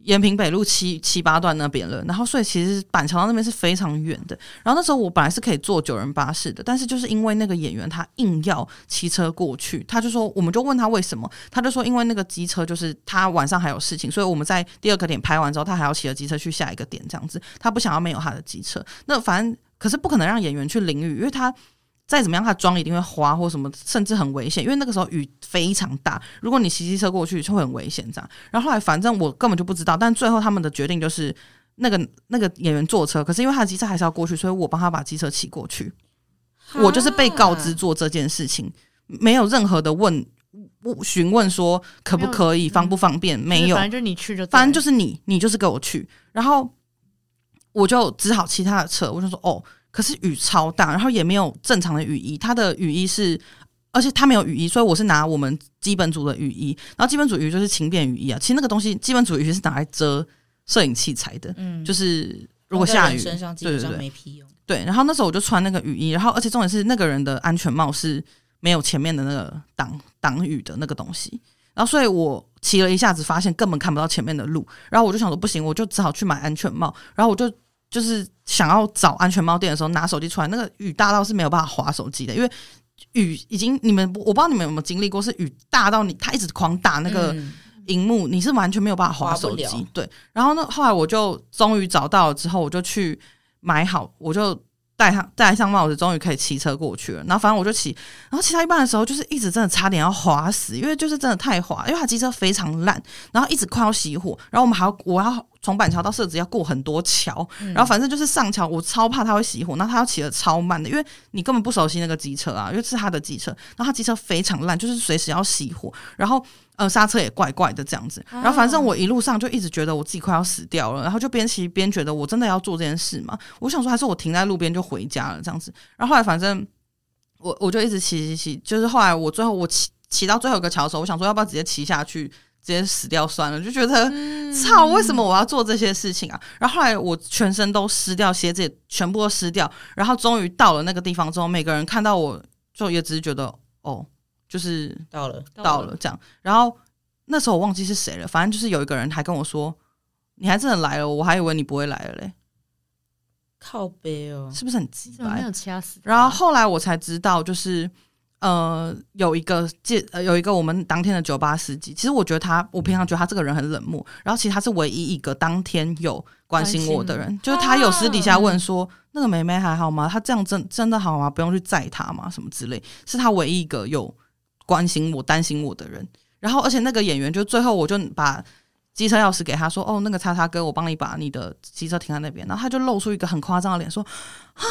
延平北路七七八段那边了，然后所以其实板桥那边是非常远的。然后那时候我本来是可以坐九人巴士的，但是就是因为那个演员他硬要骑车过去，他就说，我们就问他为什么，他就说因为那个机车就是他晚上还有事情，所以我们在第二个点拍完之后，他还要骑着机车去下一个点这样子，他不想要没有他的机车。那反正可是不可能让演员去淋雨，因为他。再怎么样，他的妆一定会花或什么，甚至很危险，因为那个时候雨非常大。如果你骑机车过去，就会很危险这样。然后后来，反正我根本就不知道，但最后他们的决定就是，那个那个演员坐车，可是因为他的机车还是要过去，所以我帮他把机车骑过去。我就是被告知做这件事情，没有任何的问询问说可不可以、方不方便，没有，反正就你去就，反正就是你，你就是给我去。然后我就只好骑他的车，我就说哦。可是雨超大，然后也没有正常的雨衣。他的雨衣是，而且他没有雨衣，所以我是拿我们基本组的雨衣。然后基本组雨衣就是轻便雨衣啊。其实那个东西，基本组雨衣是拿来遮摄影器材的。嗯，就是如果下雨，对对对，对。然后那时候我就穿那个雨衣，然后而且重点是那个人的安全帽是没有前面的那个挡挡雨的那个东西。然后所以我骑了一下子，发现根本看不到前面的路。然后我就想说不行，我就只好去买安全帽。然后我就。就是想要找安全帽店的时候，拿手机出来，那个雨大到是没有办法滑手机的，因为雨已经你们我不知道你们有没有经历过，是雨大到你它一直狂打那个荧幕，你是完全没有办法滑手机。对，然后呢，后来我就终于找到了之后，我就去买好，我就。戴上戴上帽子，终于可以骑车过去了。然后反正我就骑，然后骑到一半的时候，就是一直真的差点要滑死，因为就是真的太滑，因为他机车非常烂，然后一直快要熄火。然后我们还要我要从板桥到社子要过很多桥，然后反正就是上桥，我超怕他会熄火。那他要骑的超慢的，因为你根本不熟悉那个机车啊，因为是他的机车，然后他机车非常烂，就是随时要熄火，然后。呃，刹车也怪怪的这样子，然后反正我一路上就一直觉得我自己快要死掉了，然后就边骑边觉得我真的要做这件事嘛。我想说，还是我停在路边就回家了这样子。然后后来反正我我就一直骑骑骑，就是后来我最后我骑骑到最后一个桥的时候，我想说要不要直接骑下去接死掉算了，就觉得操，为什么我要做这些事情啊？然后后来我全身都湿掉，鞋子也全部都湿掉，然后终于到了那个地方之后，每个人看到我就也只是觉得哦，就是到了到了这样。然后那时候我忘记是谁了，反正就是有一个人还跟我说：“你还真的来了，我还以为你不会来了嘞。”靠北哦，是不是很急？没有掐死。然后后来我才知道，就是。呃，有一个借呃，有一个我们当天的酒吧司机。其实我觉得他，我平常觉得他这个人很冷漠。然后其实他是唯一一个当天有关心我的人，就是他有私底下问说：“啊、那个妹妹还好吗？她这样真真的好吗？不用去载他吗？什么之类。”是他唯一一个有关心我、担心我的人。然后，而且那个演员就最后我就把机车钥匙给他说：“哦，那个叉叉哥，我帮你把你的机车停在那边。”然后他就露出一个很夸张的脸说：“啊。”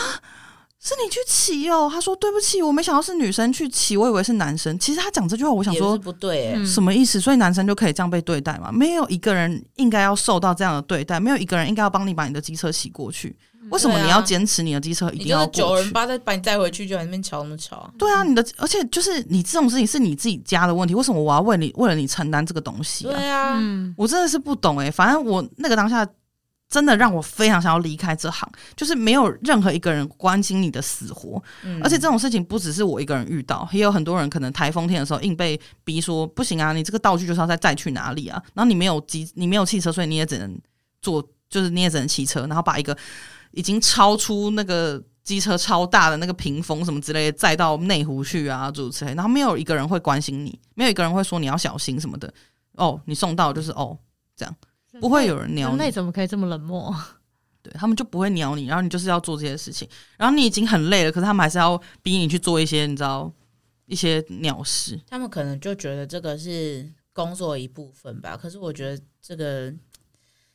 是你去骑哦？他说对不起，我没想到是女生去骑，我以为是男生。其实他讲这句话，我想说不对、欸，什么意思？所以男生就可以这样被对待吗？没有一个人应该要受到这样的对待，没有一个人应该要帮你把你的机车骑过去。为什么你要坚持你的机车一定要过去？九人八再把你带回去，就在那边瞧那么瞧。对啊，你的而且就是你这种事情是你自己家的问题，为什么我要为你为了你承担这个东西、啊？对啊，我真的是不懂哎、欸。反正我那个当下。真的让我非常想要离开这行，就是没有任何一个人关心你的死活，嗯、而且这种事情不只是我一个人遇到，也有很多人可能台风天的时候硬被逼说不行啊，你这个道具就是要再载去哪里啊？然后你没有机，你没有汽车，所以你也只能坐，就是你也只能骑车，然后把一个已经超出那个机车超大的那个屏风什么之类的载到内湖去啊，诸如此类，然后没有一个人会关心你，没有一个人会说你要小心什么的。哦，你送到就是哦这样。不会有人鸟你，人类怎么可以这么冷漠？对，他们就不会鸟你，然后你就是要做这些事情，然后你已经很累了，可是他们还是要逼你去做一些你知道一些鸟事。他们可能就觉得这个是工作一部分吧，可是我觉得这个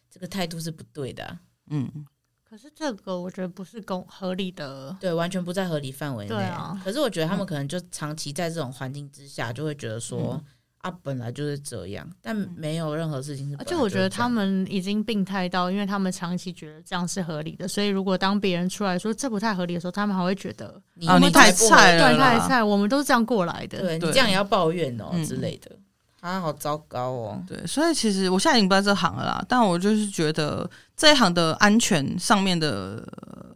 这个态度是不对的啊。嗯，可是这个我觉得不是公合理的，对，完全不在合理范围内。对啊，可是我觉得他们可能就长期在这种环境之下，就会觉得说。嗯啊，本来就是这样，但没有任何事情是。而且我觉得他们已经病态到，因为他们长期觉得这样是合理的，所以如果当别人出来说这不太合理的时候，他们还会觉得你太菜了，对，太菜，我们都是这样过来的，对，对你这样也要抱怨哦、嗯、之类的，啊，好糟糕哦。对，所以其实我现在已经不在这行了啦，但我就是觉得这一行的安全上面的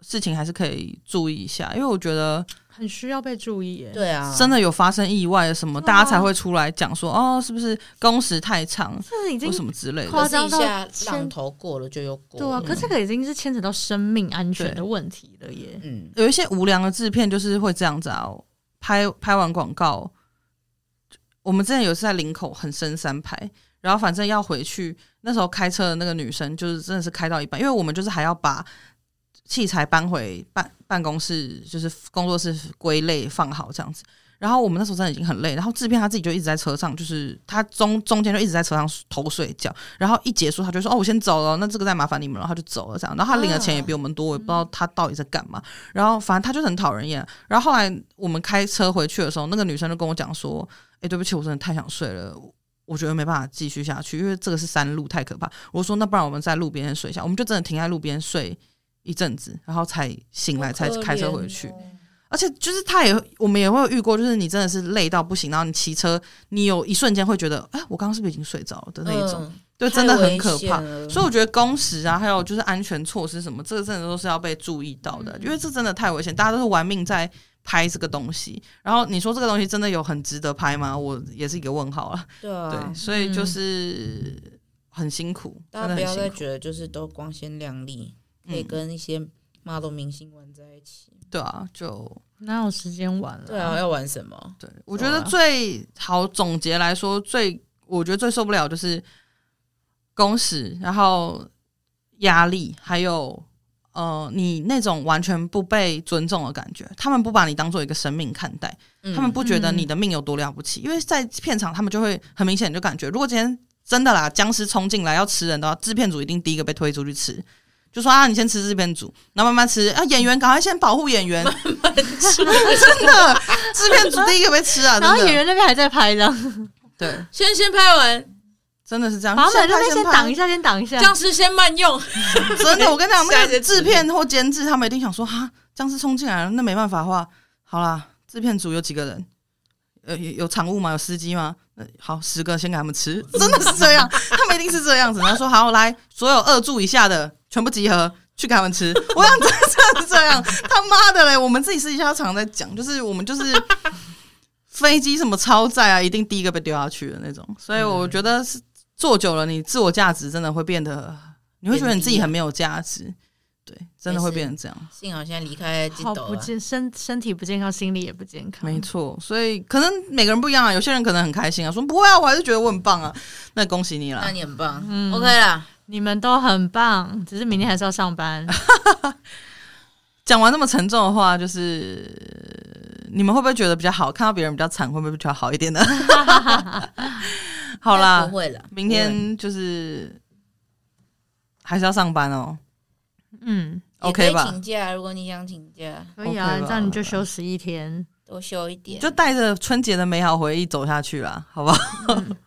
事情还是可以注意一下，因为我觉得。很需要被注意耶，对啊，真的有发生意外什么，大家才会出来讲说，哦，是不是工时太长，这已经什么之类的，夸张到浪头过了就又过。对啊，可这个已经是牵扯到生命安全的问题了耶。嗯，有一些无良的制片就是会这样子啊，拍拍完广告，我们之前有一次在林口很深山拍，然后反正要回去，那时候开车的那个女生就是真的是开到一半，因为我们就是还要把。器材搬回办办公室，就是工作室归类放好这样子。然后我们那时候真的已经很累，然后制片他自己就一直在车上，就是他中中间就一直在车上偷睡觉。然后一结束，他就说：“哦，我先走了，那这个再麻烦你们了。”他就走了这样。然后他领的钱也比我们多，我也不知道他到底在干嘛。然后反正他就很讨人厌。然后后来我们开车回去的时候，那个女生就跟我讲说：“哎，对不起，我真的太想睡了，我觉得没办法继续下去，因为这个是山路，太可怕。”我说：“那不然我们在路边睡一下。”我们就真的停在路边睡。一阵子，然后才醒来，才开车回去。而且就是他也，我们也会遇过，就是你真的是累到不行，然后你骑车，你有一瞬间会觉得，哎，我刚刚是不是已经睡着了的那一种？嗯、对，真的很可怕。所以我觉得工时啊，还有就是安全措施什么，这个真的都是要被注意到的，嗯、因为这真的太危险，大家都是玩命在拍这个东西。然后你说这个东西真的有很值得拍吗？我也是一个问号啊。对啊，对，所以就是很辛苦，嗯、大家不要再觉得就是都光鲜亮丽。可以跟一些 model 明星玩在一起，嗯、对啊，就哪有时间玩了？对啊，要玩什么？对，我觉得最好总结来说，最我觉得最受不了就是工时，然后压力，还有呃，你那种完全不被尊重的感觉。他们不把你当做一个生命看待，嗯、他们不觉得你的命有多了不起，嗯、因为在片场，他们就会很明显就感觉，如果今天真的啦，僵尸冲进来要吃人的话，制片组一定第一个被推出去吃。就说啊，你先吃制片组，然后慢慢吃啊。演员赶快先保护演员，慢慢吃。真的，制片组第一个被吃啊。然后演员那边还在拍呢。对，先先拍完，真的是这样。好，那边先挡一下，先挡一下。僵尸先慢用。真的，我跟你讲，那个制片或监制，他们一定想说，哈，僵尸冲进来了，那没办法的话，好啦，制片组有几个人？呃，有有场务吗？有司机吗？好，十个先给他们吃，真的是这样，他们一定是这样子。然后说好，来，所有二住以下的全部集合去给他们吃。我想真的是这样，他妈的嘞！我们自己私底下常常在讲，就是我们就是飞机什么超载啊，一定第一个被丢下去的那种。所以我觉得是坐久了，你自我价值真的会变得，你会觉得你自己很没有价值。对，真的会变成这样。幸好现在离开，好不健身，身体不健康，心理也不健康。没错，所以可能每个人不一样啊。有些人可能很开心啊，说不会啊，我还是觉得我很棒啊。那恭喜你了，那你很棒。嗯，OK 啦，你们都很棒，只是明天还是要上班。讲完那么沉重的话，就是你们会不会觉得比较好？看到别人比较惨，会不会比较好一点呢？好啦，不会了，明天就是还是要上班哦。嗯，OK 吧？请假，如果你想请假，可以啊，这样你就休十一天，多休一点，就带着春节的美好回忆走下去啦，好不好？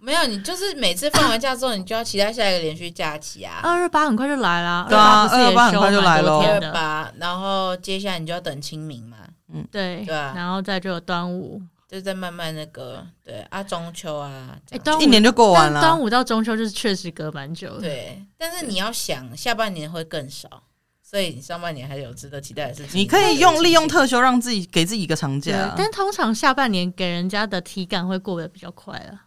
没有，你就是每次放完假之后，你就要期待下一个连续假期啊。二二八很快就来了，对啊，二二八很快就来了，二二八，然后接下来你就要等清明嘛，嗯，对，对啊，然后再就有端午，就在慢慢那个，对啊，中秋啊，哎，端午一年就过完了。端午到中秋就是确实隔蛮久的，对，但是你要想下半年会更少。所以上半年还有值得期待的事情，你可以用利用特休让自己给自己一个长假，但通常下半年给人家的体感会过得比较快了。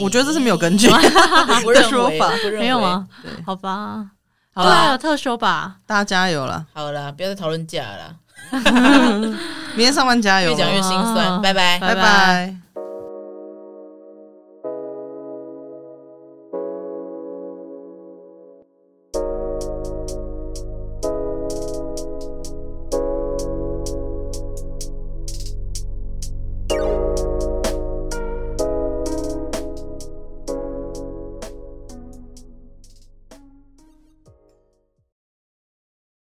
我觉得这是没有根据的说法，没有吗？好吧，好了，有特休吧，大家加油了。好了，不要再讨论假了，明天上班加油，越讲越心酸，拜拜，拜拜。